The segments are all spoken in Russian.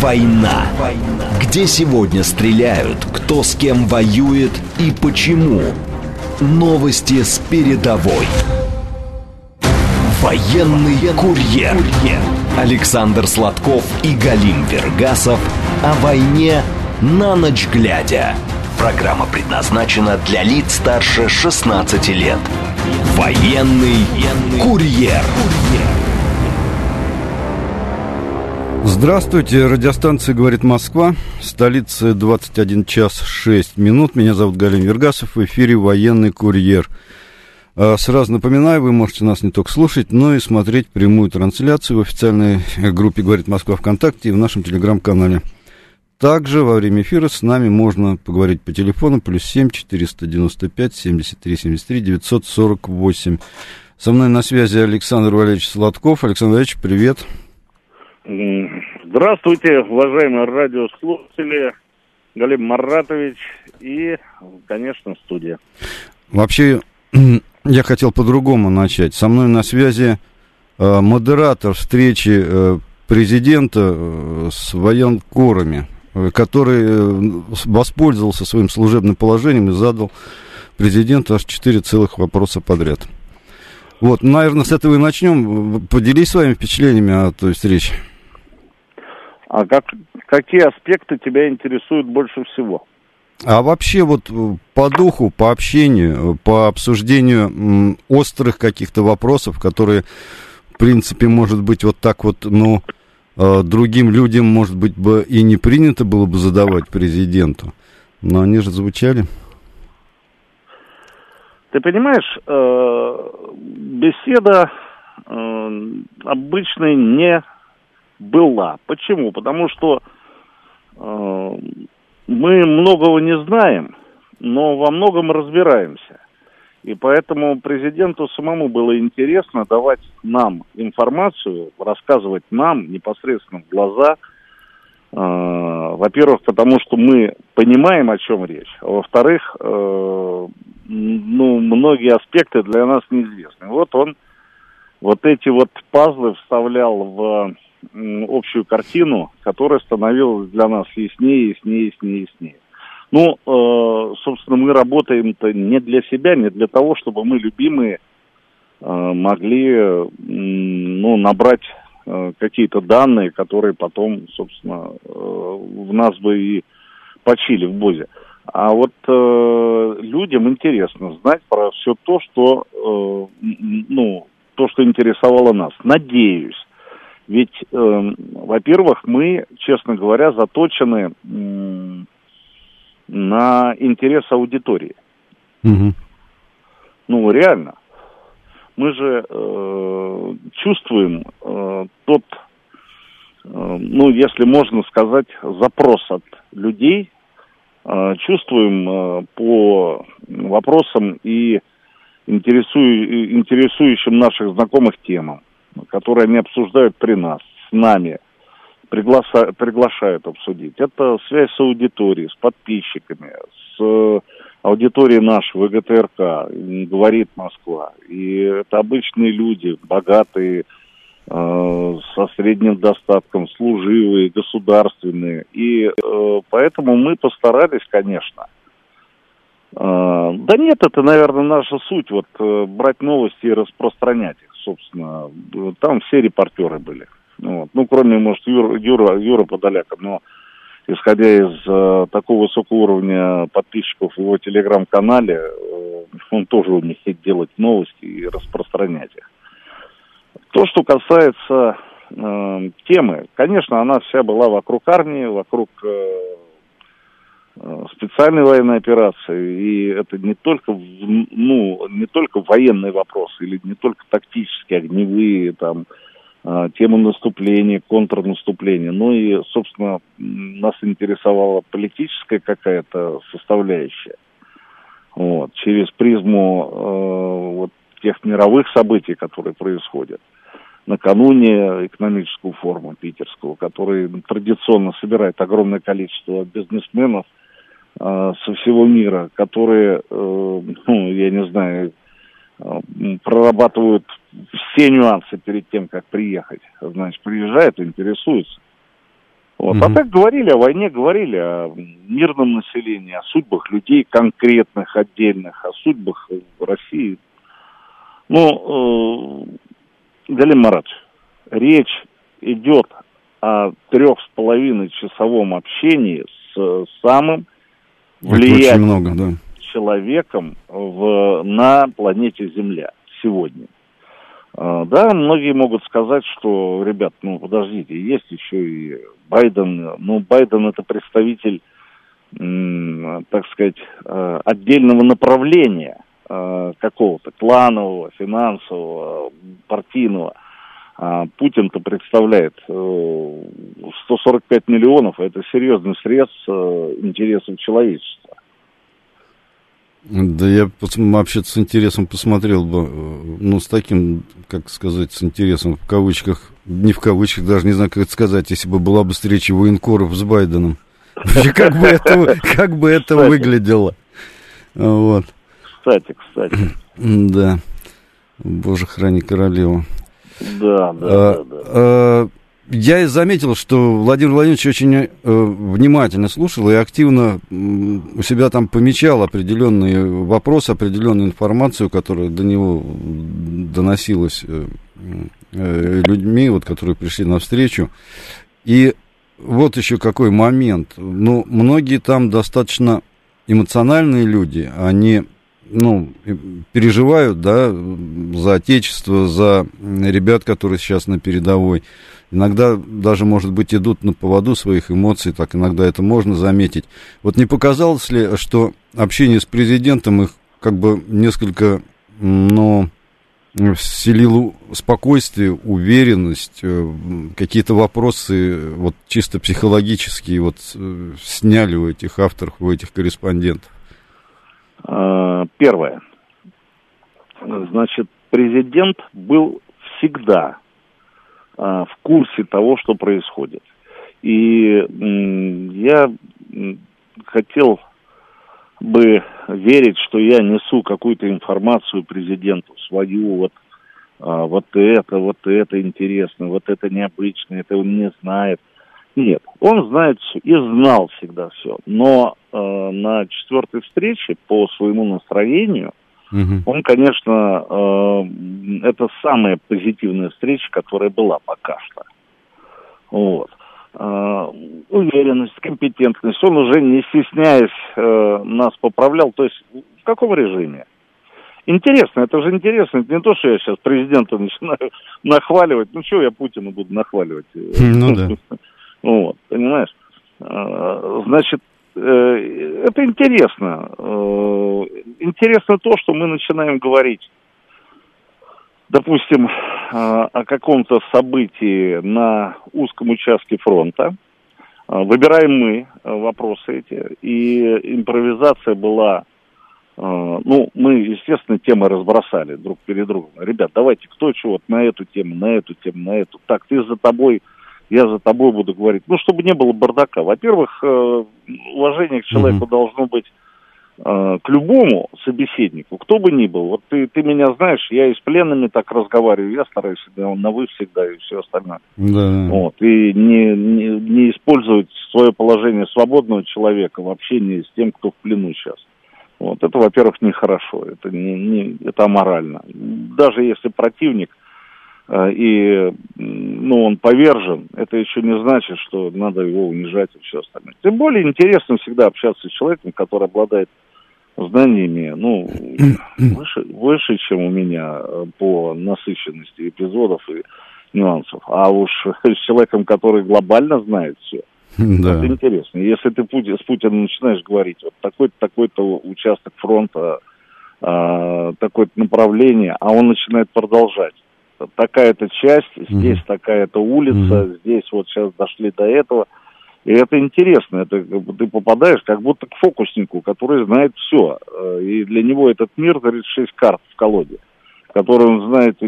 «Война». Где сегодня стреляют, кто с кем воюет и почему. Новости с передовой. Военный курьер. Александр Сладков и Галим Вергасов о войне на ночь глядя. Программа предназначена для лиц старше 16 лет. Военный курьер. Здравствуйте, радиостанция «Говорит Москва», столица 21 час 6 минут. Меня зовут Галин Вергасов, в эфире «Военный курьер». А, сразу напоминаю, вы можете нас не только слушать, но и смотреть прямую трансляцию в официальной группе «Говорит Москва» ВКонтакте и в нашем телеграм-канале. Также во время эфира с нами можно поговорить по телефону плюс 7 495 73 73 948. Со мной на связи Александр Валерьевич Сладков. Александр Валерьевич, привет. Здравствуйте, уважаемые радиослушатели, Галим Маратович и, конечно, студия. Вообще, я хотел по-другому начать. Со мной на связи э, модератор встречи э, президента э, с военкорами, который воспользовался своим служебным положением и задал президенту аж четыре целых вопроса подряд. Вот, наверное, с этого и начнем. Поделись своими впечатлениями о той встрече. А как, какие аспекты тебя интересуют больше всего? А вообще вот э, по духу, по общению, э, по обсуждению острых каких-то вопросов, которые, в принципе, может быть, вот так вот, ну, э, другим людям, может быть, бы и не принято было бы задавать президенту, но они же звучали. Ты понимаешь, беседа обычной не была. Почему? Потому что э, мы многого не знаем, но во многом разбираемся. И поэтому президенту самому было интересно давать нам информацию, рассказывать нам непосредственно в глаза. Э, во-первых, потому что мы понимаем, о чем речь. А во-вторых, э, ну, многие аспекты для нас неизвестны. Вот он вот эти вот пазлы вставлял в общую картину, которая становилась для нас яснее, яснее, яснее, яснее. Ну, э, собственно, мы работаем-то не для себя, не для того, чтобы мы, любимые, э, могли, э, ну, набрать э, какие-то данные, которые потом, собственно, э, в нас бы и почили в БОЗе. А вот э, людям интересно знать про все то, что, э, ну, то, что интересовало нас. Надеюсь, ведь, э, во-первых, мы, честно говоря, заточены э, на интерес аудитории. Угу. Ну, реально. Мы же э, чувствуем э, тот, э, ну, если можно сказать, запрос от людей, э, чувствуем э, по вопросам и интересую, интересующим наших знакомых темам которые они обсуждают при нас, с нами, приглаша, приглашают обсудить. Это связь с аудиторией, с подписчиками, с э, аудиторией нашего ГТРК, говорит Москва. И это обычные люди, богатые, э, со средним достатком, служивые, государственные. И э, поэтому мы постарались, конечно, да нет, это, наверное, наша суть, вот э, брать новости и распространять их собственно, там все репортеры были. Вот. Ну, кроме, может, Юра, Юра, Юра Подоляка, но исходя из э, такого высокого уровня подписчиков в его телеграм-канале, э, он тоже умеет делать новости и распространять их. То, что касается э, темы, конечно, она вся была вокруг армии, вокруг Э, специальной военной операции, и это не только, ну, не только военный вопрос, или не только тактические, огневые, там, э, темы наступления, контрнаступления, но и, собственно, нас интересовала политическая какая-то составляющая. Вот, через призму э, вот тех мировых событий, которые происходят. Накануне экономического форума питерского, который традиционно собирает огромное количество бизнесменов, Э, со всего мира, которые, э, ну, я не знаю, э, прорабатывают все нюансы перед тем, как приехать. Значит, приезжают, интересуются. Вот. Mm-hmm. А так говорили о войне, говорили о мирном населении, о судьбах людей конкретных, отдельных, о судьбах России. Ну, э, Галим Маратович, речь идет о трех с половиной часовом общении с самым влиятельным много, да. человеком в, на планете Земля сегодня. А, да, многие могут сказать, что, ребят, ну подождите, есть еще и Байден. Ну, Байден это представитель, так сказать, а, отдельного направления а, какого-то кланового, финансового, партийного. Путин-то представляет 145 э, миллионов, это серьезный срез э, интересов человечества. Да я вообще с интересом посмотрел бы, э, ну, с таким, как сказать, с интересом, в кавычках, не в кавычках, даже не знаю, как это сказать, если бы была бы встреча военкоров с Байденом. Вообще, как бы это, как бы это выглядело. Вот. Кстати, кстати. Да. Боже, храни королеву. Да, да, а, да. да. А, я заметил, что Владимир Владимирович очень э, внимательно слушал и активно э, у себя там помечал определенные вопросы, определенную информацию, которая до него доносилась э, э, людьми, вот, которые пришли навстречу. И вот еще какой момент. Ну, многие там достаточно эмоциональные люди, они ну, переживают, да, за отечество, за ребят, которые сейчас на передовой иногда даже, может быть, идут на поводу своих эмоций, так иногда это можно заметить. Вот не показалось ли, что общение с президентом их как бы несколько, ну, вселило спокойствие, уверенность, э, какие-то вопросы вот чисто психологические вот э, сняли у этих авторов, у этих корреспондентов? А, первое. Значит, президент был всегда а, в курсе того, что происходит. И я хотел бы верить, что я несу какую-то информацию президенту свою, вот, а, вот это, вот это интересно, вот это необычно, это он не знает. Нет, он знает все и знал всегда все. Но э, на четвертой встрече по своему настроению – Угу. Он, конечно, э, это самая позитивная встреча, которая была пока что. Вот. Э, уверенность, компетентность. Он уже, не стесняясь, э, нас поправлял. То есть в каком режиме? Интересно, это же интересно. Это не то, что я сейчас президента начинаю нахваливать. Ну, что я Путина буду нахваливать? Ну, да. Вот, понимаешь? Э, значит, Э, это интересно. Э, интересно то, что мы начинаем говорить, допустим, э, о каком-то событии на узком участке фронта. Выбираем мы вопросы эти, и импровизация была ну, мы, естественно, темы разбросали друг перед другом. Ребят, давайте, кто чего, на эту тему, на эту тему, на эту. Так, ты за тобой я за тобой буду говорить. Ну, чтобы не было бардака. Во-первых, э, уважение к человеку mm-hmm. должно быть э, к любому собеседнику, кто бы ни был. Вот ты, ты меня знаешь, я и с пленными так разговариваю, я стараюсь да, на вы всегда и все остальное. Да. Вот, и не, не, не использовать свое положение свободного человека в общении с тем, кто в плену сейчас. Вот, это, во-первых, нехорошо, это, не, не, это аморально. Даже если противник – и ну, он повержен, это еще не значит, что надо его унижать и все остальное. Тем более интересно всегда общаться с человеком, который обладает знаниями, ну, выше, выше, чем у меня по насыщенности эпизодов и нюансов. А уж с человеком, который глобально знает все, да. это интересно. Если ты с Путиным начинаешь говорить, вот такой-то, такой-то участок фронта, а, такое-то направление, а он начинает продолжать такая-то часть, здесь mm-hmm. такая-то улица, mm-hmm. здесь вот сейчас дошли до этого. И это интересно, это ты попадаешь как будто к фокуснику, который знает все. Э, и для него этот мир 36 карт в колоде, которые он знает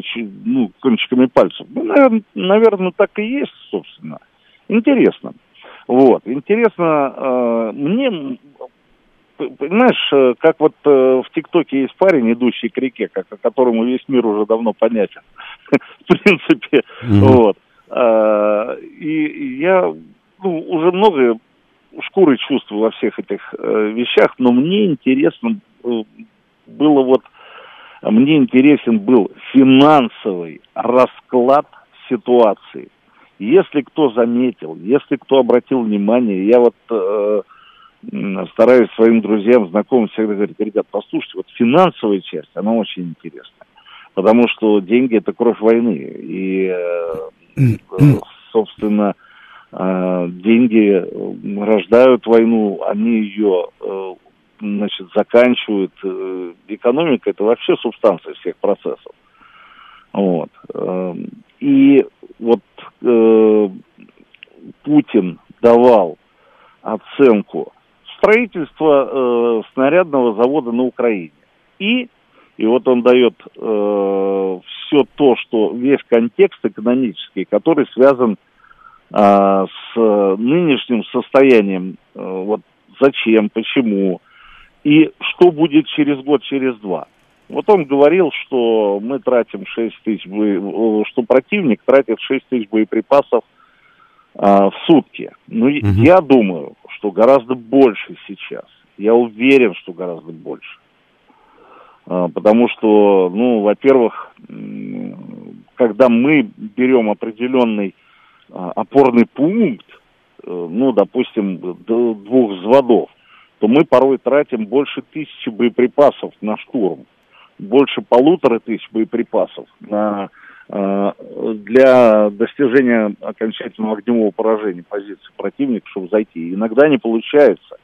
ну, кончиками пальцев. Ну, наверное, наверное, так и есть, собственно. Интересно. Вот. Интересно, э, мне понимаешь, э, как вот э, в ТикТоке есть парень, идущий к реке, как, которому весь мир уже давно понятен, в принципе, вот. А, и я ну, уже много шкуры чувствую во всех этих э, вещах, но мне интересно э, было вот, мне интересен был финансовый расклад ситуации. Если кто заметил, если кто обратил внимание, я вот э, стараюсь своим друзьям, знакомым всегда говорить, ребят, послушайте, вот финансовая часть, она очень интересная. Потому что деньги это кровь войны. И, э, собственно, э, деньги рождают войну, они ее э, значит, заканчивают. Э, экономика это вообще субстанция всех процессов. Вот. Э, и вот э, Путин давал оценку строительства э, снарядного завода на Украине. И, и вот он дает э, все то, что весь контекст экономический, который связан э, с нынешним состоянием, э, вот зачем, почему, и что будет через год, через два. Вот он говорил, что мы тратим 6 тысяч, бо... что противник тратит 6 тысяч боеприпасов а, в сутки. Ну, угу. я думаю, что гораздо больше сейчас. Я уверен, что гораздо больше. А, потому что, ну, во-первых, когда мы берем определенный а, опорный пункт, э, ну, допустим, двух взводов, то мы порой тратим больше тысячи боеприпасов на штурм, больше полутора тысяч боеприпасов на для достижения окончательного огневого поражения позиции противника, чтобы зайти. Иногда не получается.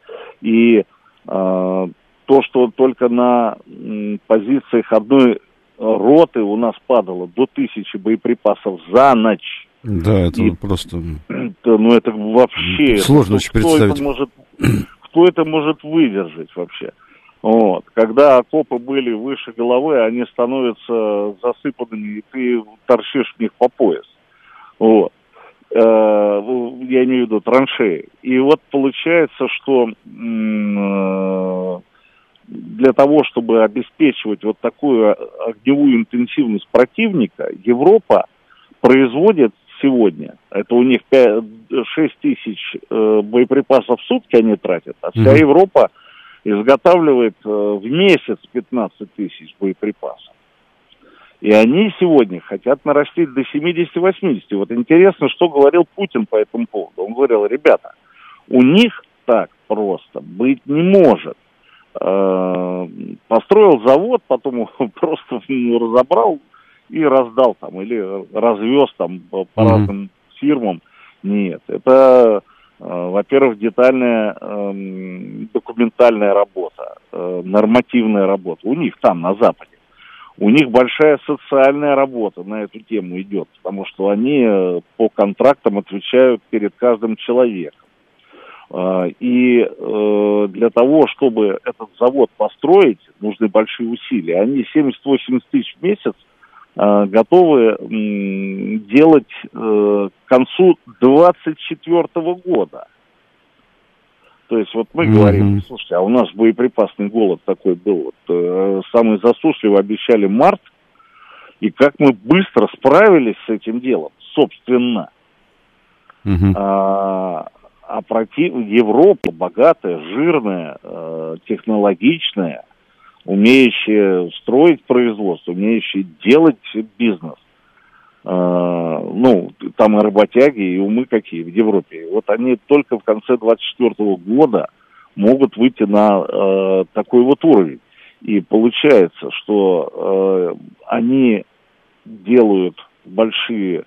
И э, то, что только на э, позициях одной роты у нас падало до тысячи боеприпасов за ночь. Да, это и, просто... Это, ну, это вообще... Сложно очень представить. Это может, кто это может выдержать вообще? Вот. Когда окопы были выше головы, они становятся засыпанными, и ты торчишь в них по пояс. Вот. Э, я имею в виду траншеи. И вот получается, что э, для того, чтобы обеспечивать вот такую огневую интенсивность противника, Европа производит сегодня, это у них 5, 6 тысяч э, боеприпасов в сутки они тратят, а вся mm-hmm. Европа изготавливает э, в месяц 15 тысяч боеприпасов. И они сегодня хотят нарастить до 70-80. Вот интересно, что говорил Путин по этому поводу. Он говорил, ребята, у них так просто быть не может. Э, построил завод, потом его просто разобрал и раздал там, или развез там по, по mm-hmm. разным фирмам. Нет, это во-первых, детальная э, документальная работа, э, нормативная работа. У них там, на Западе. У них большая социальная работа на эту тему идет, потому что они э, по контрактам отвечают перед каждым человеком. Э, и э, для того, чтобы этот завод построить, нужны большие усилия. Они 70-80 тысяч в месяц – Э, готовы делать э, к концу 24 года. То есть вот мы mm-hmm. говорим, слушайте, а у нас боеприпасный голод такой был, вот, э, самый засушливый обещали март, и как мы быстро справились с этим делом, собственно. Mm-hmm. А, а против... Европа богатая, жирная, э, технологичная, умеющие строить производство, умеющие делать бизнес. Uh, ну, там и работяги, и умы какие в Европе. Вот они только в конце 24 года могут выйти на uh, такой вот уровень. И получается, что uh, они делают большие,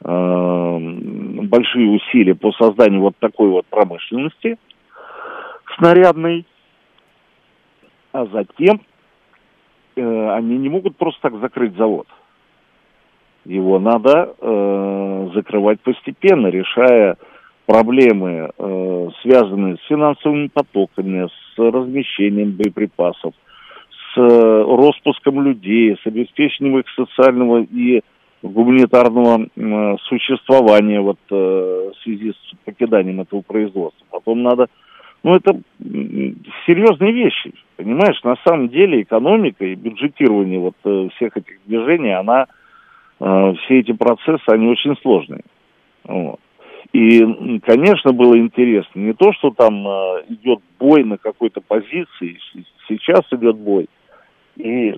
большие усилия по созданию вот такой вот промышленности снарядной, а затем э, они не могут просто так закрыть завод. Его надо э, закрывать постепенно, решая проблемы, э, связанные с финансовыми потоками, с размещением боеприпасов, с э, распуском людей, с обеспечением их социального и гуманитарного э, существования вот, э, в связи с покиданием этого производства. Потом надо ну, это серьезные вещи, понимаешь? На самом деле экономика и бюджетирование вот э, всех этих движений, она, э, все эти процессы, они очень сложные. Вот. И, конечно, было интересно. Не то, что там э, идет бой на какой-то позиции, сейчас идет бой. И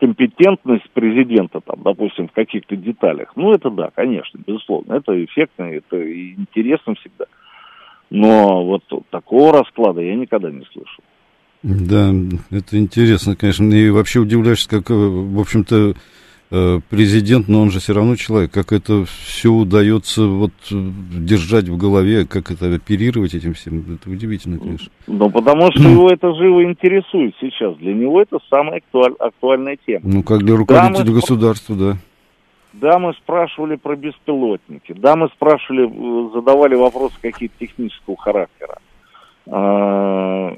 компетентность президента, там, допустим, в каких-то деталях. Ну, это да, конечно, безусловно. Это эффектно, это интересно всегда. Но вот такого расклада я никогда не слышал. Да, это интересно, конечно. И вообще удивляешься, как, э, в общем-то, Э, президент, но он же все равно человек. Как это все удается вот держать в голове, как это оперировать этим всем, это удивительно, конечно. Ну, потому что его это живо интересует сейчас. Для него это самая актуаль, актуальная тема. Ну, как для руководителя да, государства, да. Да, мы спрашивали про беспилотники. Да, мы спрашивали, э, задавали вопросы какие-то технического характера. А,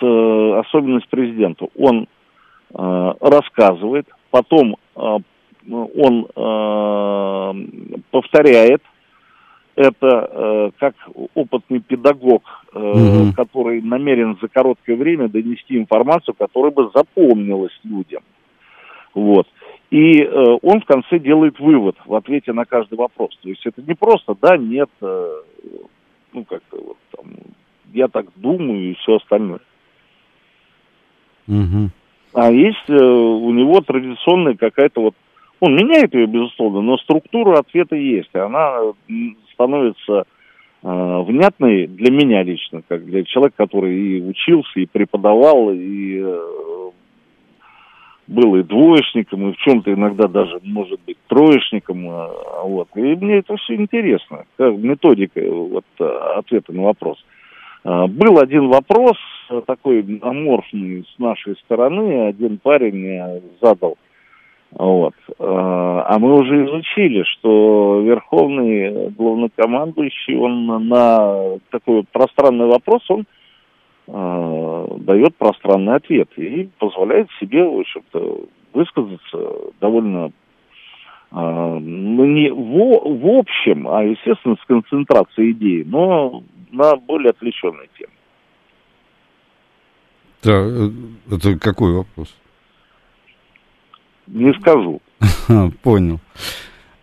с, особенность президента. Он а, рассказывает, потом э, он э, повторяет это э, как опытный педагог, э, угу. который намерен за короткое время донести информацию, которая бы запомнилась людям. Вот. И э, он в конце делает вывод в ответе на каждый вопрос. То есть это не просто да, нет, э, ну как-то вот там, я так думаю и все остальное. Угу. А есть э, у него традиционная какая-то вот... Он меняет ее, безусловно, но структура ответа есть. И она становится э, внятной для меня лично, как для человека, который и учился, и преподавал, и э, был и двоечником, и в чем-то иногда даже, может быть, троечником. Э, вот. И мне это все интересно, как методика вот, ответа на вопрос. Э, был один вопрос, такой аморфный с нашей стороны, один парень задал. Вот. А мы уже изучили, что верховный главнокомандующий, он на такой пространный вопрос, он дает пространный ответ и позволяет себе, в общем-то, высказаться довольно, э, ну, не в, в общем, а, естественно, с концентрацией идей, но на более отвлеченные темы. Да, э, это какой вопрос? Не скажу. Понял.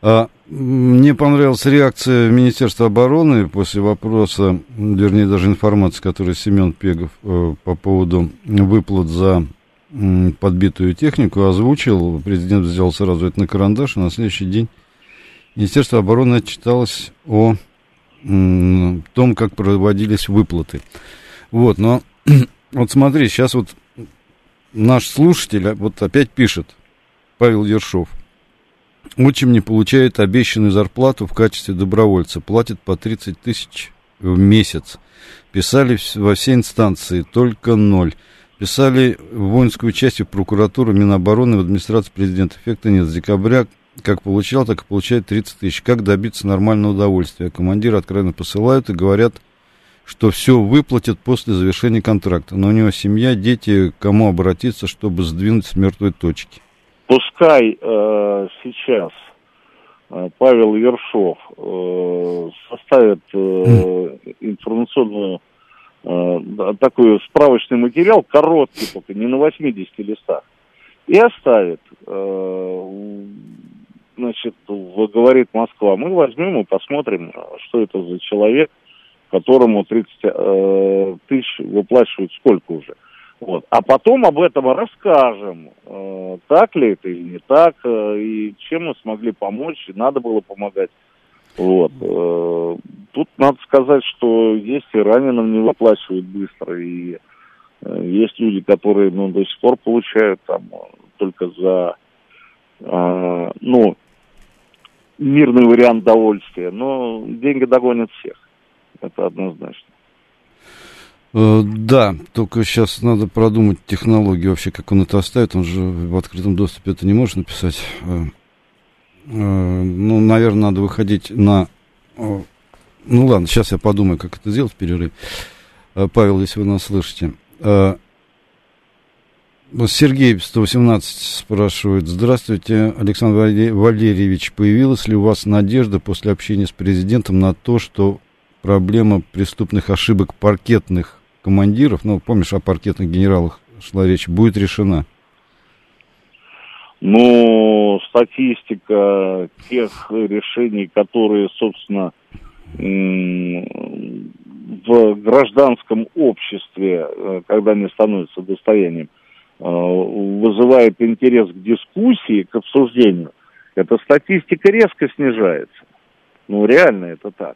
А, мне понравилась реакция Министерства обороны после вопроса, вернее, даже информации, которую Семен Пегов э, по поводу выплат за подбитую технику озвучил. Президент взял сразу это на карандаш, и на следующий день Министерство обороны отчиталось о том, как проводились выплаты. Вот, но вот смотри, сейчас вот наш слушатель а, вот опять пишет, Павел Ершов. Отчим не получает обещанную зарплату в качестве добровольца, платит по 30 тысяч в месяц. Писали во все инстанции, только ноль. Писали в воинскую часть, в прокуратуру, Минобороны, в администрацию президента. Эффекта нет. С декабря как получал, так и получает 30 тысяч. Как добиться нормального удовольствия? Командиры откровенно посылают и говорят, что все выплатят после завершения контракта. Но у него семья, дети, кому обратиться, чтобы сдвинуть с мертвой точки. Пускай э, сейчас э, Павел Ершов э, составит э, информационную э, такой справочный материал, короткий только, не на 80 листах, и оставит. Э, значит, говорит Москва, мы возьмем и посмотрим, что это за человек, которому 30 э, тысяч выплачивают сколько уже. Вот. А потом об этом расскажем, э, так ли это или не так, э, и чем мы смогли помочь, и надо было помогать. Вот. Э, тут надо сказать, что есть и раненым не выплачивают быстро, и э, есть люди, которые ну, до сих пор получают там только за, э, ну, мирный вариант довольствия, но деньги догонят всех. Это однозначно. Э, да, только сейчас надо продумать технологию вообще, как он это оставит. Он же в открытом доступе это не может написать. Э, э, ну, наверное, надо выходить на... Ну ладно, сейчас я подумаю, как это сделать в перерыве. Павел, если вы нас слышите. Сергей 118 спрашивает. Здравствуйте, Александр Валерьевич. Появилась ли у вас надежда после общения с президентом на то, что проблема преступных ошибок паркетных командиров, ну, помнишь, о паркетных генералах шла речь, будет решена? но статистика тех решений, которые, собственно, в гражданском обществе, э, когда они становятся достоянием, э, вызывает интерес к дискуссии, к обсуждению, эта статистика резко снижается. Ну, реально это так.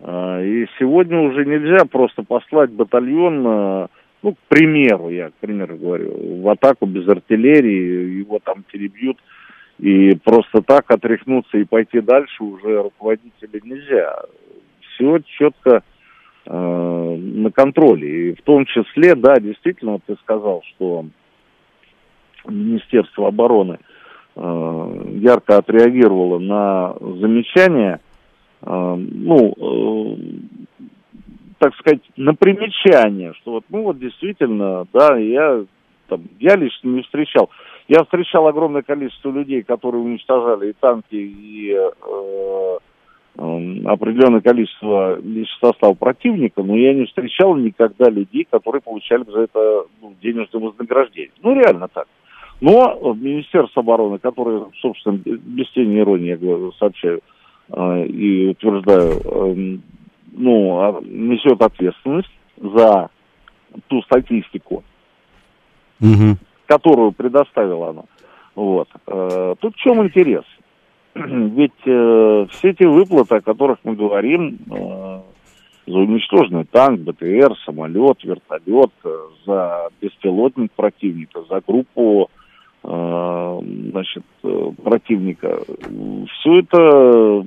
А, и сегодня уже нельзя просто послать батальон, э, ну, к примеру, я к примеру говорю, в атаку без артиллерии, его там перебьют, и просто так отряхнуться и пойти дальше уже руководителя нельзя. Все четко э, на контроле. И в том числе, да, действительно, ты сказал, что Министерство обороны э, ярко отреагировало на замечания, ну, э, так сказать, на примечание, что вот, ну вот действительно, да, я там, я лично не встречал. Я встречал огромное количество людей, которые уничтожали и танки, и э, Эм, определенное количество личного состава противника, но я не встречал никогда людей, которые получали за это ну, денежное вознаграждение. Ну, реально так. Но Министерство обороны, которое, собственно, без тени иронии, я говорю, сообщаю э, и утверждаю, э, ну, а, несет ответственность за ту статистику, угу. которую предоставила она. Вот. Э, тут в чем интерес? ведь э, все эти выплаты, о которых мы говорим, э, за уничтоженный танк, БТР, самолет, вертолет, за беспилотник противника, за группу значит, э, противника, все это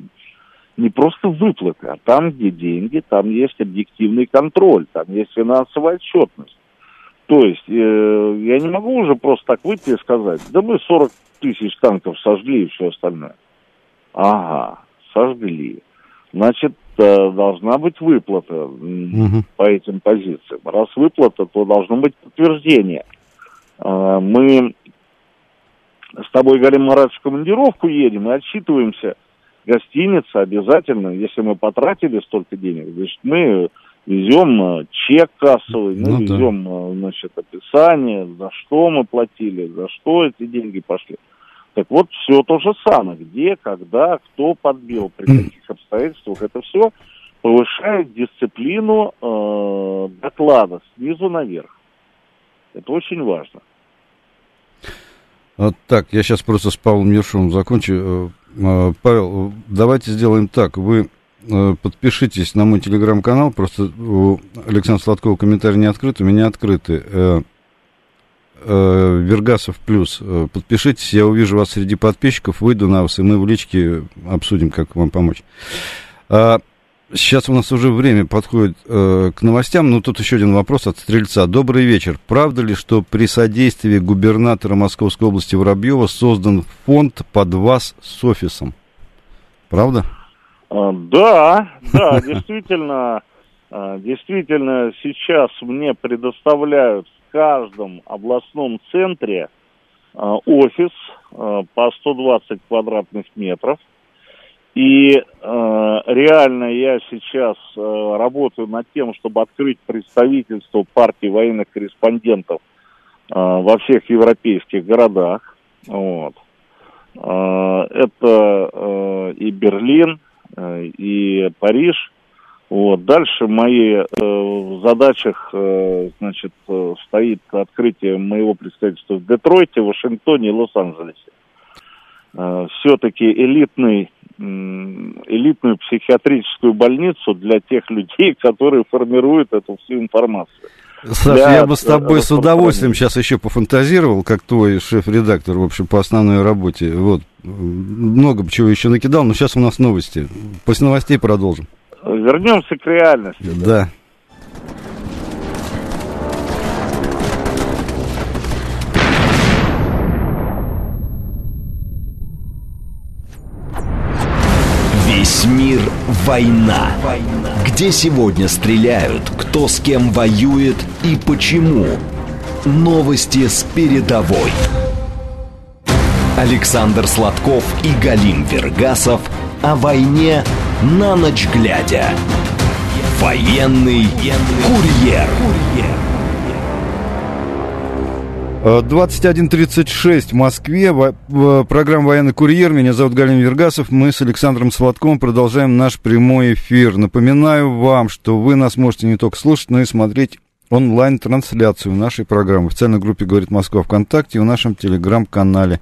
не просто выплаты, а там, где деньги, там есть объективный контроль, там есть финансовая отчетность. То есть э, я не могу уже просто так выйти и сказать, да мы 40 тысяч танков сожгли и все остальное. Ага, сожгли. Значит, э, должна быть выплата угу. по этим позициям. Раз выплата, то должно быть подтверждение. Э, мы с тобой, Галим Марадович, в командировку едем и отсчитываемся. Гостиница обязательно, если мы потратили столько денег, значит, мы везем э, чек кассовый, мы ну, везем, да. значит, описание, за что мы платили, за что эти деньги пошли. Так вот, все то же самое. Где, когда, кто подбил, при каких обстоятельствах. Это все повышает дисциплину э, доклада снизу наверх. Это очень важно. Так, я сейчас просто с Павлом Ершовым закончу. Э, э, Павел, давайте сделаем так. Вы э, подпишитесь на мой телеграм-канал. Просто у Александра Сладкова комментарий не открыт, у меня открыты. Вергасов плюс. Подпишитесь, я увижу вас среди подписчиков, выйду на вас, и мы в личке обсудим, как вам помочь. А, сейчас у нас уже время подходит э, к новостям, но тут еще один вопрос от Стрельца. Добрый вечер. Правда ли, что при содействии губернатора Московской области Воробьева создан фонд под вас с офисом? Правда? А, да, да, действительно, а, действительно сейчас мне предоставляют каждом областном центре э, офис по 120 квадратных метров. И э, реально я сейчас э, работаю над тем, чтобы открыть представительство партии военных корреспондентов э, во всех европейских городах. Вот. Э, это э, и Берлин, э, и Париж – вот. Дальше мои э, задачах э, значит, э, стоит открытие моего представительства в Детройте, Вашингтоне и Лос-Анджелесе. Э, все-таки элитный, э, элитную психиатрическую больницу для тех людей, которые формируют эту всю информацию. Саша, для, я бы с тобой с удовольствием сейчас еще пофантазировал, как твой шеф-редактор, в общем, по основной работе. Вот, много чего еще накидал, но сейчас у нас новости. После новостей продолжим. Вернемся к реальности. Да. Весь мир война. Где сегодня стреляют, кто с кем воюет и почему. Новости с передовой. Александр Сладков и Галим Вергасов о войне на ночь глядя. Военный курьер. 21.36 в Москве. Программа «Военный курьер». Меня зовут Галин Вергасов. Мы с Александром Сладковым продолжаем наш прямой эфир. Напоминаю вам, что вы нас можете не только слушать, но и смотреть онлайн-трансляцию нашей программы в официальной группе «Говорит Москва» ВКонтакте и в нашем телеграм-канале.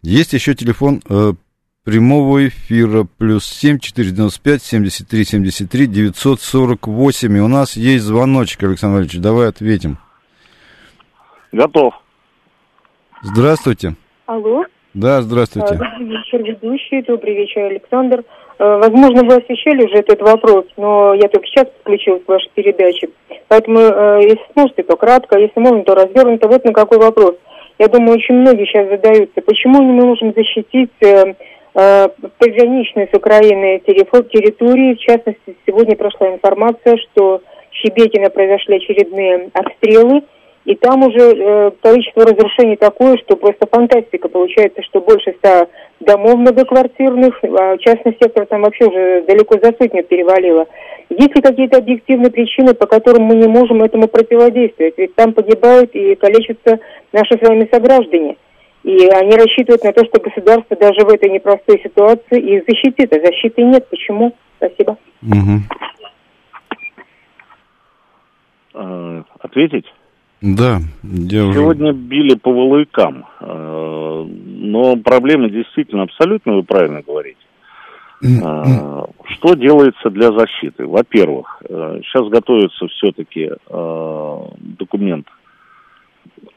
Есть еще телефон э, прямого эфира плюс 7 495 73 73 948. И у нас есть звоночек, Александр Валерьевич. Давай ответим. Готов. Здравствуйте. Алло. Да, здравствуйте. Добрый вечер, ведущий. Добрый вечер, Александр. Э, возможно, вы освещали уже этот вопрос, но я только сейчас подключилась к вашей передаче. Поэтому, э, если сможете, то кратко, если можно, то развернуто. Вот на какой вопрос. Я думаю, очень многие сейчас задаются. Почему мы можем защитить э, пограничные с Украиной территории? В частности, сегодня прошла информация, что в Щебекино произошли очередные обстрелы – и там уже э, количество разрушений такое, что просто фантастика. Получается, что больше ста домов многоквартирных, а частный сектор там вообще уже далеко за сотню перевалило. Есть ли какие-то объективные причины, по которым мы не можем этому противодействовать? Ведь там погибают и калечатся наши с вами сограждане. И они рассчитывают на то, что государство даже в этой непростой ситуации их защитит. А защиты нет. Почему? Спасибо. Угу. Ответить? Да, я уже... Сегодня били по волойкам, э, но проблема действительно абсолютно, вы правильно говорите. Э, что делается для защиты? Во-первых, э, сейчас готовится все-таки документ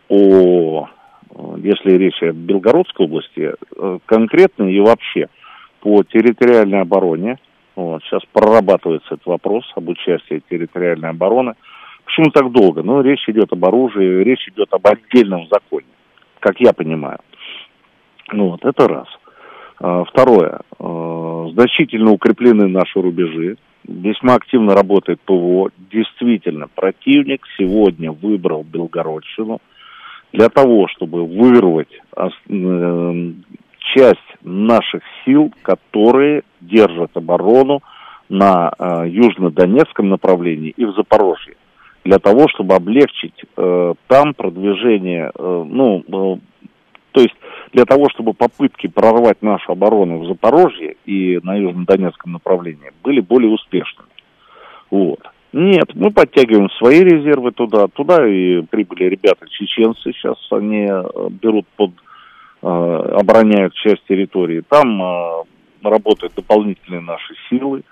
о, если речь о Белгородской области, конкретно и вообще по территориальной обороне. Вот, сейчас прорабатывается этот вопрос об участии территориальной обороны – Почему так долго? Ну, речь идет об оружии, речь идет об отдельном законе, как я понимаю. Ну вот, это раз. А, второе. А, значительно укреплены наши рубежи. Весьма активно работает ПВО. Действительно, противник сегодня выбрал Белгородщину для того, чтобы вырвать э, часть наших сил, которые держат оборону на э, южно-донецком направлении и в Запорожье для того, чтобы облегчить э, там продвижение, э, ну, э, то есть для того, чтобы попытки прорвать нашу оборону в Запорожье и на Южно-Донецком направлении были более успешными. Вот. Нет, мы подтягиваем свои резервы туда. Туда и прибыли ребята чеченцы сейчас, они э, берут под, э, обороняют часть территории. Там э, работают дополнительные наши силы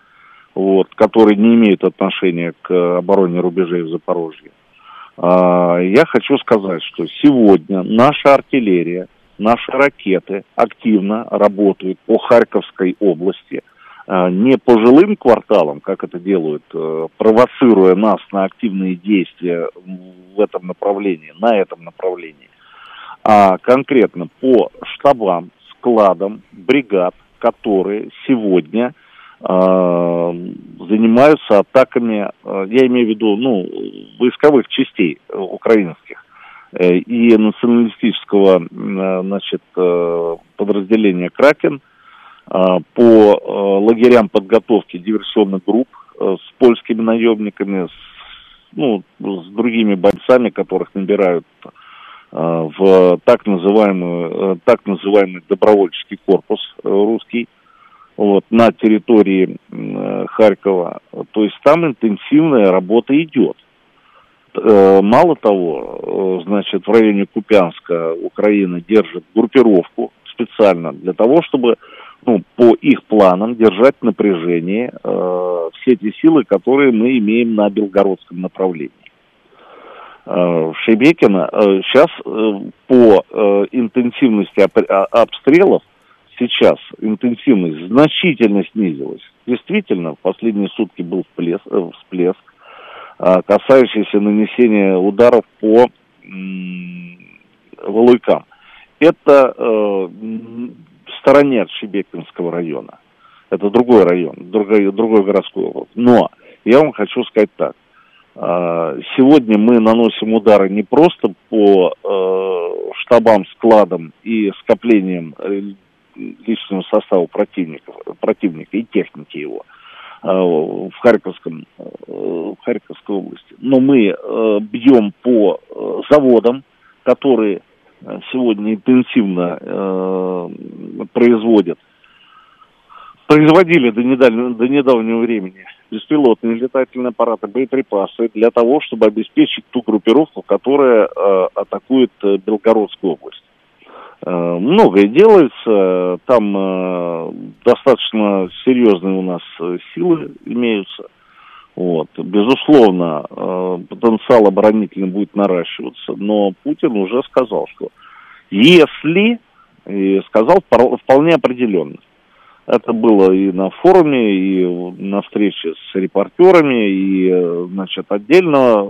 вот, которые не имеют отношения к обороне рубежей в Запорожье. А, я хочу сказать, что сегодня наша артиллерия, наши ракеты активно работают по Харьковской области, а, не по жилым кварталам, как это делают, э, провоцируя нас на активные действия в этом направлении, на этом направлении, а конкретно по штабам, складам, бригад, которые сегодня – занимаются атаками, э, я имею в виду, ну, войсковых частей украинских э, и националистического, значит, подразделения «Кракен» по лагерям подготовки диверсионных групп с польскими наемниками, с, ну, с другими бойцами, которых набирают в так называемый, так называемый добровольческий корпус русский, вот, на территории э, Харькова. То есть там интенсивная работа идет. Э, мало того, э, значит, в районе Купянска Украина держит группировку специально для того, чтобы ну, по их планам держать напряжение э, все те силы, которые мы имеем на белгородском направлении. Э, Шебекина э, сейчас э, по э, интенсивности обстрелов сейчас интенсивность значительно снизилась. Действительно, в последние сутки был всплеск, э, всплеск э, касающийся нанесения ударов по э, Валуйкам. Это э, стороне от Шебекинского района. Это другой район, другой, другой городской округ. Но я вам хочу сказать так. Э, сегодня мы наносим удары не просто по э, штабам, складам и скоплениям личного состава противника, противника и техники его э, в Харьковском, э, в Харьковской области. Но мы э, бьем по заводам, которые сегодня интенсивно производят, производили до, недавнего, до недавнего времени беспилотные летательные аппараты, боеприпасы для того, чтобы обеспечить ту группировку, которая атакует Белгородскую область. Э, многое делается, там э, достаточно серьезные у нас э, силы имеются. Вот. Безусловно, потенциал оборонительный будет наращиваться, но Путин уже сказал, что если, и сказал вполне определенно, это было и на форуме, и на встрече с репортерами, и, значит, отдельно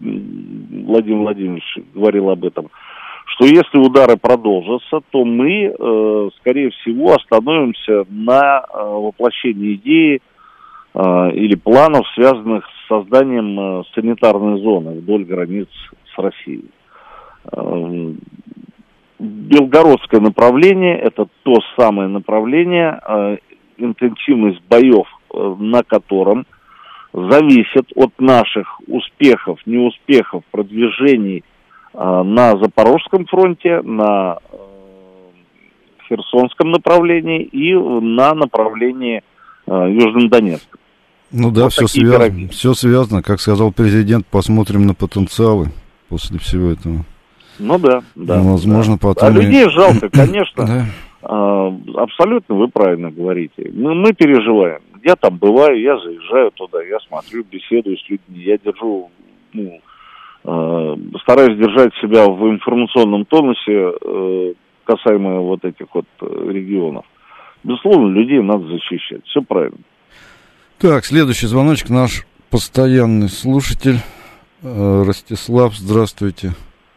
Владимир Владимирович говорил об этом, что если удары продолжатся, то мы, э, скорее всего, остановимся на э, воплощении идеи или планов, связанных с созданием санитарной зоны вдоль границ с Россией. Белгородское направление – это то самое направление, э, интенсивность боев э, на котором зависит от наших успехов, неуспехов, продвижений э, на Запорожском фронте, на Херсонском направлении и на направлении Южным Донецком. Ну да, вот все связано, все связано. Как сказал президент, посмотрим на потенциалы после всего этого. Ну да, да. Ну, возможно, да. потом... А людей жалко, конечно. да. а, абсолютно вы правильно говорите. Мы, мы переживаем. Я там бываю, я заезжаю туда, я смотрю, беседую с людьми, я держу, ну, э, стараюсь держать себя в информационном тонусе э, касаемо вот этих вот э, регионов. Безусловно, людей надо защищать. Все правильно. Так, следующий звоночек наш постоянный слушатель э, Ростислав, здравствуйте.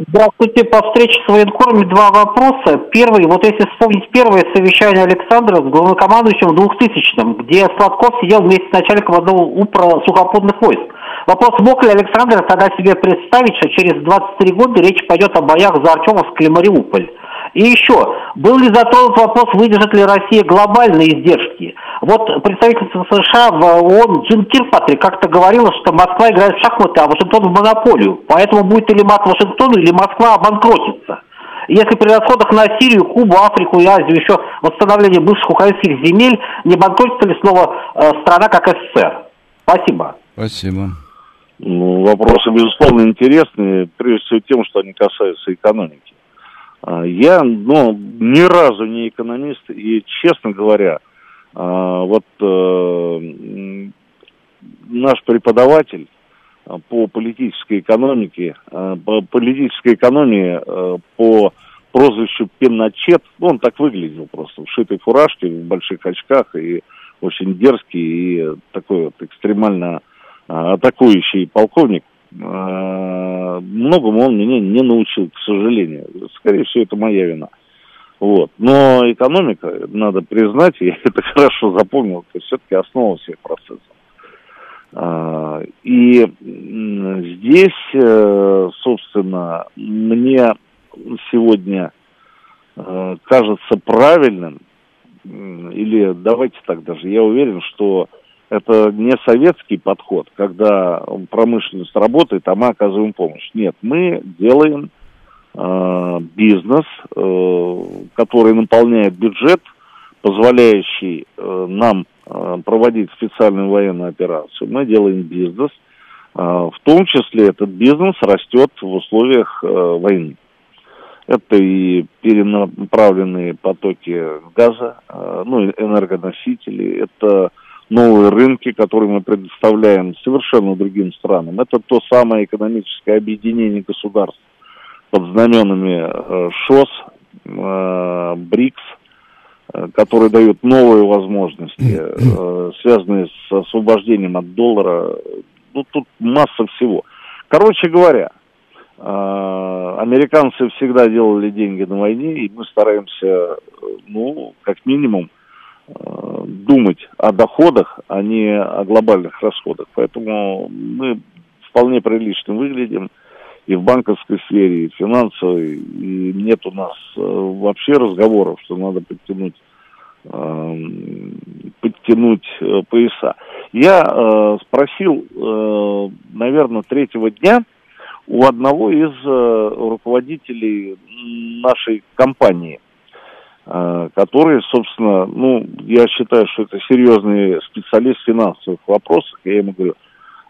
Здравствуйте. По встрече с военкорами два вопроса. Первый, вот если вспомнить первое совещание Александра с главнокомандующим в 2000-м, где Сладков сидел вместе с начальником одного УПРа сухопутных войск. Вопрос, мог ли Александр тогда себе представить, что через 23 года речь пойдет о боях за Артемовск или Мариуполь? И еще, был ли затронут вопрос, выдержит ли Россия глобальные издержки? Вот представительство США в ООН Джин Кирпатрик как-то говорила, что Москва играет в шахматы, а Вашингтон в монополию. Поэтому будет или мат Вашингтону, или Москва обанкротится. Если при расходах на Сирию, Кубу, Африку и Азию еще восстановление бывших украинских земель, не банкротится ли снова э, страна, как СССР? Спасибо. Спасибо. Ну, вопросы, безусловно, интересные, прежде всего тем, что они касаются экономики. А, я, ну, ни разу не экономист, и, честно говоря, а, вот э, наш преподаватель а, по политической экономике, по политической экономии, по прозвищу Пенначет, ну, он так выглядел просто, в шитой фуражке, в больших очках, и очень дерзкий, и такой вот экстремально атакующий полковник. Э, многому он меня не научил, к сожалению. Скорее всего, это моя вина. Вот. Но экономика, надо признать, я это хорошо запомнил, это все-таки основа всех процессов. А, и здесь, э, собственно, мне сегодня э, кажется правильным, или давайте так даже, я уверен, что это не советский подход, когда промышленность работает, а мы оказываем помощь. Нет, мы делаем э, бизнес, э, который наполняет бюджет, позволяющий э, нам э, проводить специальную военную операцию. Мы делаем бизнес, э, в том числе этот бизнес растет в условиях э, войны. Это и перенаправленные потоки газа, э, ну, энергоносители, это новые рынки, которые мы предоставляем совершенно другим странам. Это то самое экономическое объединение государств под знаменами э, ШОС, э, БРИКС, э, который дает новые возможности, связанные с освобождением от доллара. Ну, тут масса всего. Короче говоря, американцы всегда делали деньги на войне, и мы стараемся, ну, как минимум, думать о доходах, а не о глобальных расходах. Поэтому мы вполне прилично выглядим и в банковской сфере, и в финансовой, и нет у нас э, вообще разговоров, что надо подтянуть э, подтянуть пояса. Я спросил, наверное, третьего дня у одного из э, руководителей нашей компании, э, который, собственно, ну, я считаю, что это серьезный специалист в финансовых вопросах. Я ему говорю,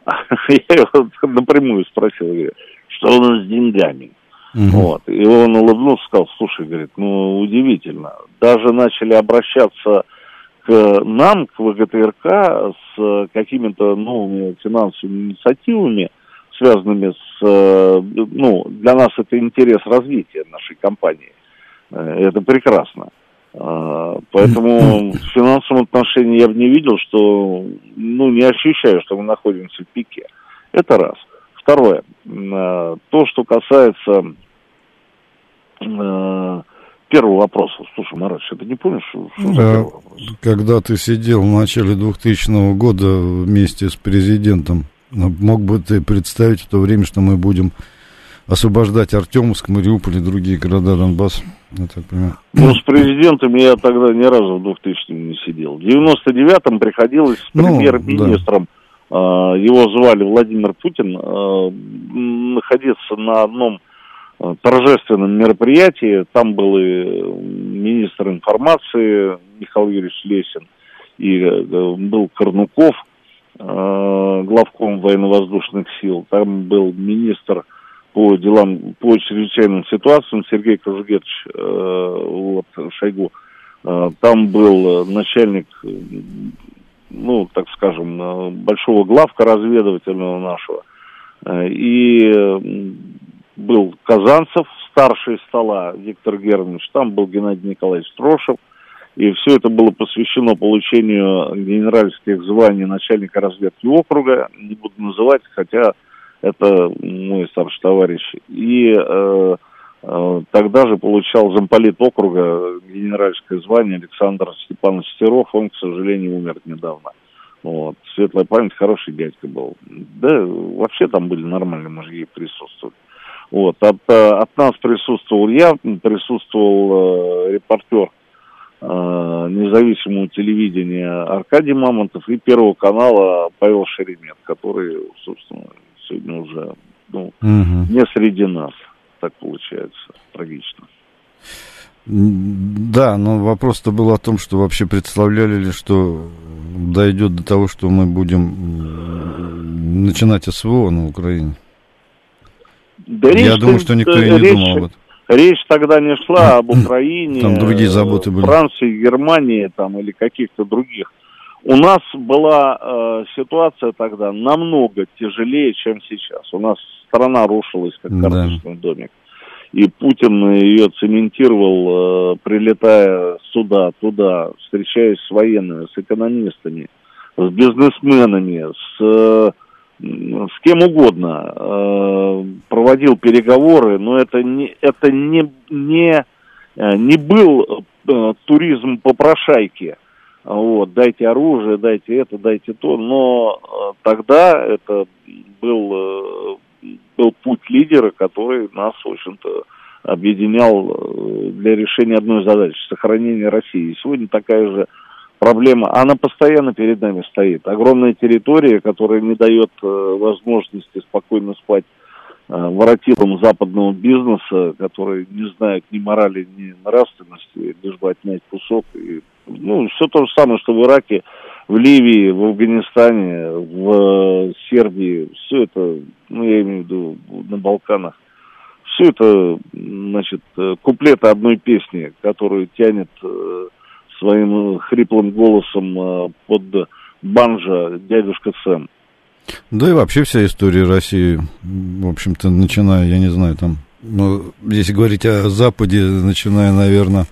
я его напрямую спросил, говорю, что у нас с деньгами? Угу. Вот. И он улыбнулся, сказал, слушай, говорит, ну, удивительно. Даже начали обращаться к нам, к ВГТРК, с какими-то новыми финансовыми инициативами, связанными с, э, ну, для нас это интерес развития нашей компании. Э, это прекрасно. Э, поэтому в финансовом отношении я бы не видел, что, ну, не ощущаю, что мы находимся в пике. Это раз. Второе. То, что касается первого вопроса. Слушай, Марат, ты не помнишь, что, да, Когда ты сидел в начале 2000 года вместе с президентом мог бы ты представить в то время, что мы будем освобождать Артемовск, Мариуполь и другие города Донбасса? Я так понимаю. Ну, с президентом я тогда ни разу в 2000 не сидел. В 99-м приходилось с ну, премьер-министром, да. его звали Владимир Путин, а, находиться на одном а, торжественном мероприятии. Там был и министр информации Михаил Юрьевич Лесин, и э, был Корнуков – Э, главком военно-воздушных сил. Там был министр по делам, по чрезвычайным ситуациям Сергей Кожугетович э, вот, Шойгу. Э, там был начальник, ну, так скажем, большого главка разведывательного нашего. И был Казанцев, старший стола Виктор Германович, там был Геннадий Николаевич Трошев – и все это было посвящено получению генеральских званий начальника разведки округа. Не буду называть, хотя это мой старший товарищ. И э, э, тогда же получал замполит округа генеральское звание Александр Степанович Серов. Он, к сожалению, умер недавно. Вот. Светлая память, хороший дядька был. Да, вообще там были нормальные мужики, присутствовали. Вот. От, э, от нас присутствовал я, присутствовал э, репортер Э, независимого телевидения Аркадий Мамонтов и Первого канала Павел Шеремет, который, собственно, сегодня уже ну, угу. не среди нас. Так получается, трагично. Да, но вопрос-то был о том, что вообще представляли ли, что дойдет до того, что мы будем начинать СВО на Украине. Да Я думаю, что никто и не речь, думал об этом. Речь тогда не шла об Украине, там другие заботы были. Франции, Германии там, или каких-то других. У нас была э, ситуация тогда намного тяжелее, чем сейчас. У нас страна рушилась, как карточный да. домик. И Путин ее цементировал, э, прилетая сюда, туда, встречаясь с военными, с экономистами, с бизнесменами, с с кем угодно э, проводил переговоры, но это не, это не, не, э, не был э, туризм по прошайке. Вот, дайте оружие, дайте это, дайте то, но э, тогда это был, э, был путь лидера, который нас, в общем-то, объединял э, для решения одной задачи – сохранения России. И сегодня такая же проблема, она постоянно перед нами стоит. Огромная территория, которая не дает возможности спокойно спать воротилам западного бизнеса, которые не знают ни морали, ни нравственности, лишь бы отнять кусок. И, ну, все то же самое, что в Ираке, в Ливии, в Афганистане, в Сербии, все это, ну, я имею в виду на Балканах, все это, значит, э, куплеты одной песни, которую тянет э, своим хриплым голосом э, под банжа дядюшка Сэм. Да и вообще вся история России, в общем-то, начиная, я не знаю, там, ну, если говорить о Западе, начиная, наверное,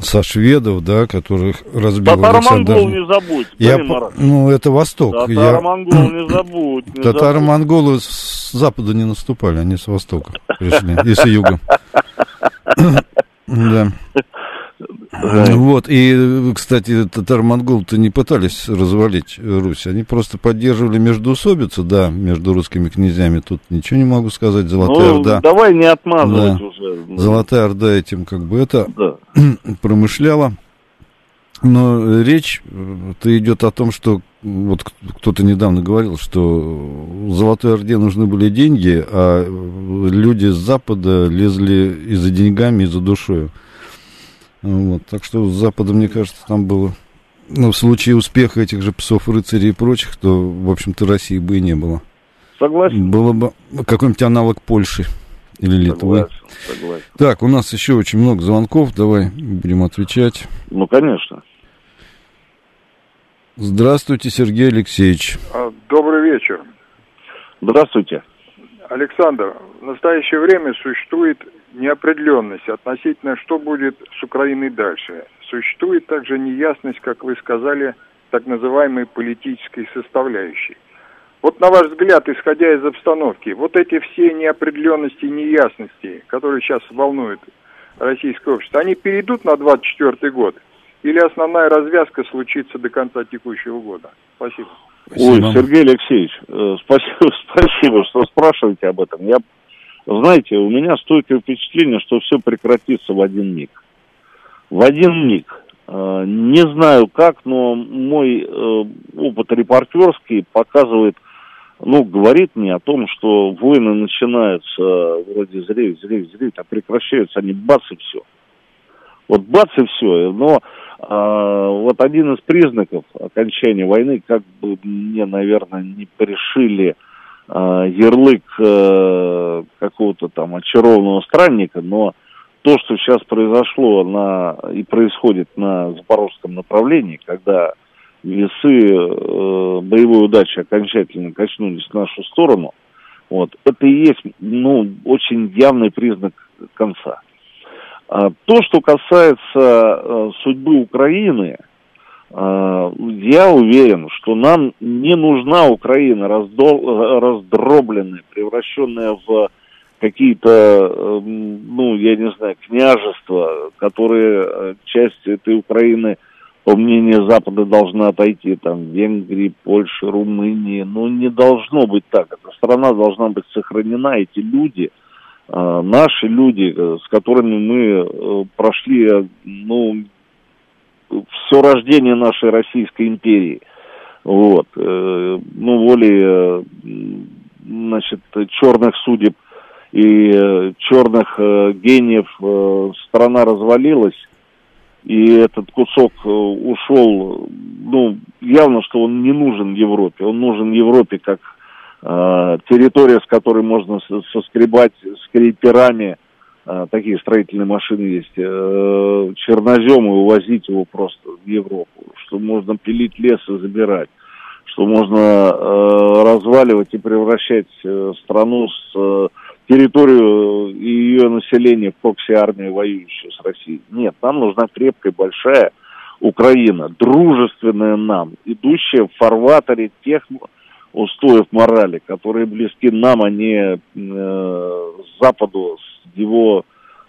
со шведов, да, которых разбил Татаро-монгол Александр... не забудь. Я, ну, это Восток. Татаро-монгол я... не забудь. Татаро-монголы с запада не наступали, они с востока пришли, и с юга. Да. Вот, и, кстати, татар-монгол-то не пытались развалить Русь, они просто поддерживали междуусобицу, да, между русскими князьями, тут ничего не могу сказать, Золотая ну, Орда. давай не отмазывать да. уже. Золотая Орда этим как бы это да. промышляла. Но речь то идет о том, что вот кто-то недавно говорил, что Золотой Орде нужны были деньги, а люди с Запада лезли и за деньгами, и за душой. Вот. Так что с Запада, мне кажется, там было... Ну, в случае успеха этих же псов, рыцарей и прочих, то, в общем-то, России бы и не было. Согласен. Было бы какой-нибудь аналог Польши или Литвы. Согласен, согласен. Так, у нас еще очень много звонков, давай будем отвечать. Ну, конечно. Здравствуйте, Сергей Алексеевич. А, Добрый вечер. Здравствуйте. Александр, в настоящее время существует неопределенность относительно, что будет с Украиной дальше. Существует также неясность, как вы сказали, так называемой политической составляющей. Вот на ваш взгляд, исходя из обстановки, вот эти все неопределенности и неясности, которые сейчас волнуют российское общество, они перейдут на 24 год? Или основная развязка случится до конца текущего года? Спасибо. Ой, Сергей Алексеевич, э, спасибо, спасибо, что спрашиваете об этом. Я, знаете, у меня стойкое впечатление, что все прекратится в один миг. В один миг. Э, Не знаю как, но мой э, опыт репортерский показывает, ну, говорит мне о том, что войны начинаются вроде зреют, зреют, зреют, а прекращаются они бац и все. Вот бац и все. Но а, вот один из признаков окончания войны, как бы мне, наверное, не пришили ярлык а, какого-то там очарованного странника, но то, что сейчас произошло на, и происходит на запорожском направлении, когда весы э, боевой удачи окончательно качнулись в нашу сторону, вот, это и есть, ну, очень явный признак конца. А, То, что касается э, судьбы Украины, э, я уверен, что нам не нужна Украина раздробленная, превращенная в какие-то, э, ну, я не знаю, княжества, которые э, часть этой Украины, по мнению Запада, должна отойти, там, Венгрии, Польши, Румынии. Ну, не должно быть так. Эта страна должна быть сохранена, эти люди – а, наши люди, э, с которыми мы э, прошли, э, ну, все рождение нашей Российской империи, вот, ну, волей, значит, черных судеб и черных гениев страна развалилась, и этот кусок ушел, ну, явно, что он не нужен Европе, он нужен Европе как Э, территория, с которой можно соскребать скреперами, э, такие строительные машины есть, э, чернозем и увозить его просто в Европу, что можно пилить лес и забирать, что можно разваливать и превращать страну с территорию и ее население в прокси-армию, воюющую с Россией. Нет, нам нужна крепкая, большая Украина, дружественная нам, идущая в фарватере тех устоев морали, которые близки нам, а не э, Западу с его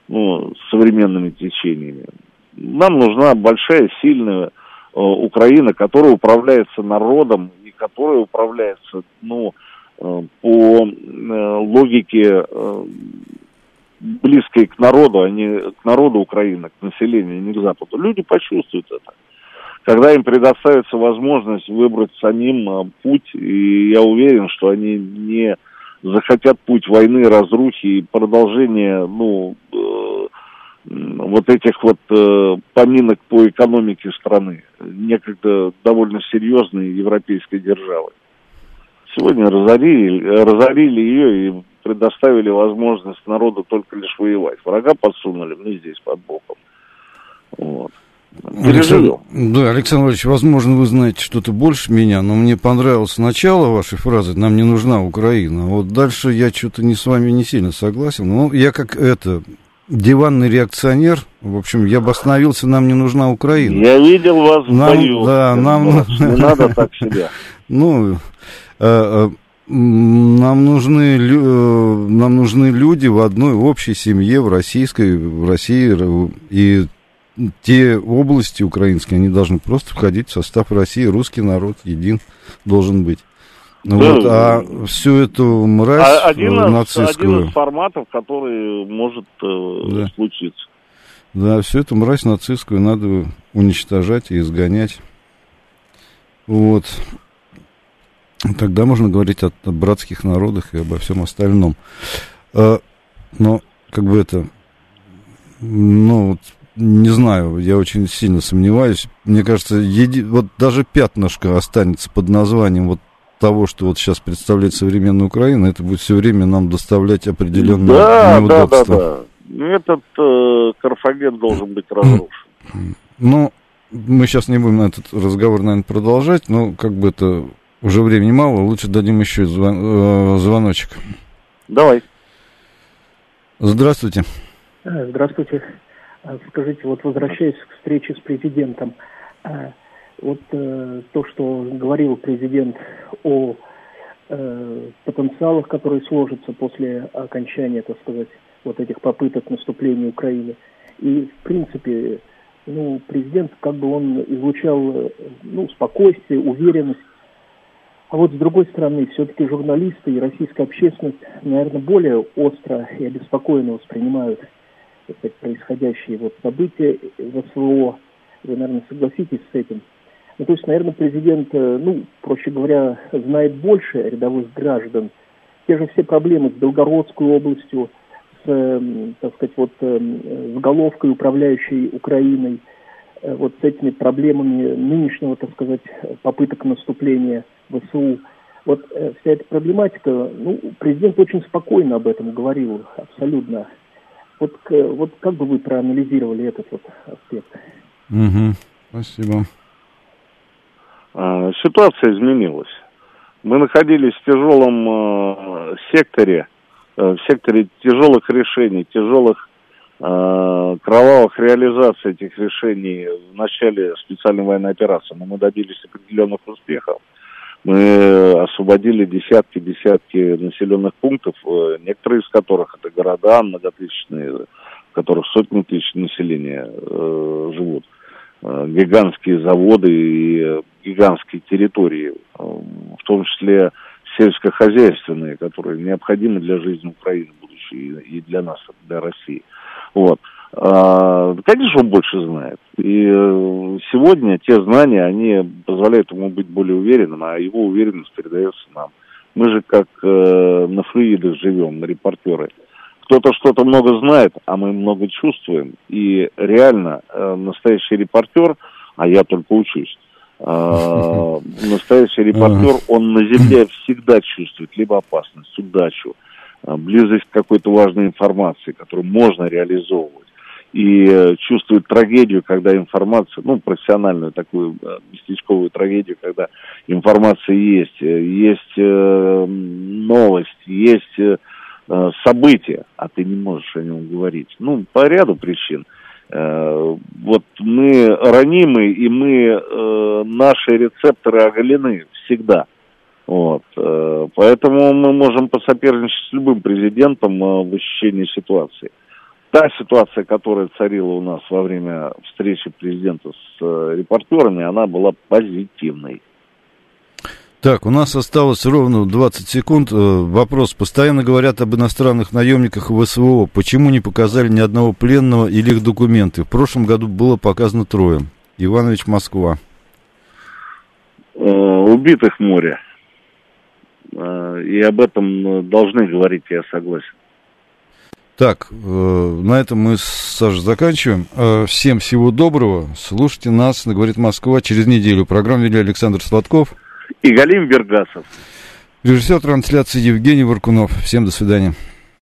ну, современными течениями. Нам нужна большая, сильная э, Украина, которая управляется народом и которая управляется ну, э, по э, логике э, близкой к народу, а не к народу Украины, к населению, не к Западу. Люди почувствуют это когда им предоставится возможность выбрать самим а, путь, и я уверен, что они не захотят путь войны, разрухи и продолжения, ну, э, вот этих вот э, поминок по экономике страны, некогда довольно серьезной европейской державы. Сегодня разорили, разорили ее и предоставили возможность народу только лишь воевать. Врага подсунули мы здесь под боком. Вот. Александр, да, Александр Владимирович, возможно, вы знаете что-то больше меня, но мне понравилось начало вашей фразы «нам не нужна Украина». Вот дальше я что-то не с вами не сильно согласен. Ну, я как это, диванный реакционер, в общем, я бы остановился, нам не нужна Украина. Я видел вас в нам, бою. Да, нам... Не надо так себя. Ну, э, э, нам нужны, э, нам нужны люди в одной в общей семье, в российской, в России, и те области украинские, они должны просто входить в состав России. Русский народ един должен быть. Ну Да, вот, а всю эту мразь А- один, из, нацистскую... один из форматов, который может э, Да. случиться. Да, всю эту мразь нацистскую надо уничтожать и изгонять. Вот. Тогда можно говорить о, о братских народах и обо всем остальном. А, но, как бы это, ну, вот, не знаю, я очень сильно сомневаюсь. Мне кажется, еди... вот даже пятнышко останется под названием вот того, что вот сейчас представляет современная Украина, это будет все время нам доставлять определенные да, неудобства. Да, да, да. Этот э, Карфаген должен быть разрушен. Ну, мы сейчас не будем этот разговор, наверное, продолжать, но как бы это уже времени мало, лучше дадим еще звон, э, звоночек. Давай. Здравствуйте. Э, здравствуйте. Э, скажите, вот возвращаясь к встрече с президентом, э, вот то, что говорил президент о потенциалах, которые сложатся после окончания, так сказать, вот этих попыток наступления Украины. И, в принципе, ну, президент, как бы он излучал, ну, спокойствие, уверенность. А вот с другой стороны, все-таки журналисты и российская общественность, наверное, более остро и обеспокоенно воспринимают сказать, происходящие вот события в СВО. Вы, наверное, согласитесь с этим. Ну, то есть, наверное, президент, э, ну, проще говоря, знает больше рядовых граждан. Те же все проблемы с Белгородской областью, с, эм, так сказать, вот эм, с головкой, управляющей Украиной, э, вот с этими проблемами нынешнего, так сказать, попыток наступления в СУ. Вот э, вся эта проблематика, ну, президент очень спокойно об этом говорил, абсолютно. Вот, вот как бы вы проанализировали этот вот аспект? Угу, спасибо. А, ситуация изменилась. Мы находились в тяжелом э, секторе, э, в секторе тяжелых решений, тяжелых э, кровавых реализаций этих решений в начале специальной военной операции, но мы добились определенных успехов. Мы освободили десятки-десятки населенных пунктов, э, некоторые из которых это города многотысячные, в которых сотни тысяч населения э, живут. Э, гигантские заводы и гигантские территории, э, в том числе сельскохозяйственные, которые необходимы для жизни Украины будущей и для нас, для России. Вот. Конечно, он больше знает. И э, сегодня те знания, они позволяют ему быть более уверенным, а его уверенность передается нам. Мы же как э, на флюидах живем, на репортеры. Кто-то что-то много знает, а мы много чувствуем. И реально э, настоящий репортер, а я только учусь, э, настоящий репортер, он на земле всегда чувствует либо опасность, удачу, близость к какой-то важной информации, которую можно реализовывать и э, чувствует трагедию, когда информация, ну, профессиональную такую э, местечковую трагедию, когда информация есть, э, есть э, новость, есть э, событие, а ты не можешь о нем говорить. Ну, по ряду причин. Э, вот мы ранимы, и мы, э, наши рецепторы оголены всегда. Вот, поэтому мы можем посоперничать с любым президентом в ощущении ситуации та ситуация, которая царила у нас во время встречи президента с э, репортерами, она была позитивной. Так, у нас осталось ровно 20 секунд. Э, вопрос. Постоянно говорят об иностранных наемниках в СВО. Почему не показали ни одного пленного или их документы? В прошлом году было показано трое. Иванович, Москва. Э, убитых море. И об этом должны говорить, я согласен. Так, э, на этом мы, Саша, заканчиваем. Э, всем всего доброго. Слушайте нас, говорит Москва, через неделю. Программу вели Александр Сладков. И Галим Бергасов. Режиссер трансляции Евгений Варкунов. Всем до свидания.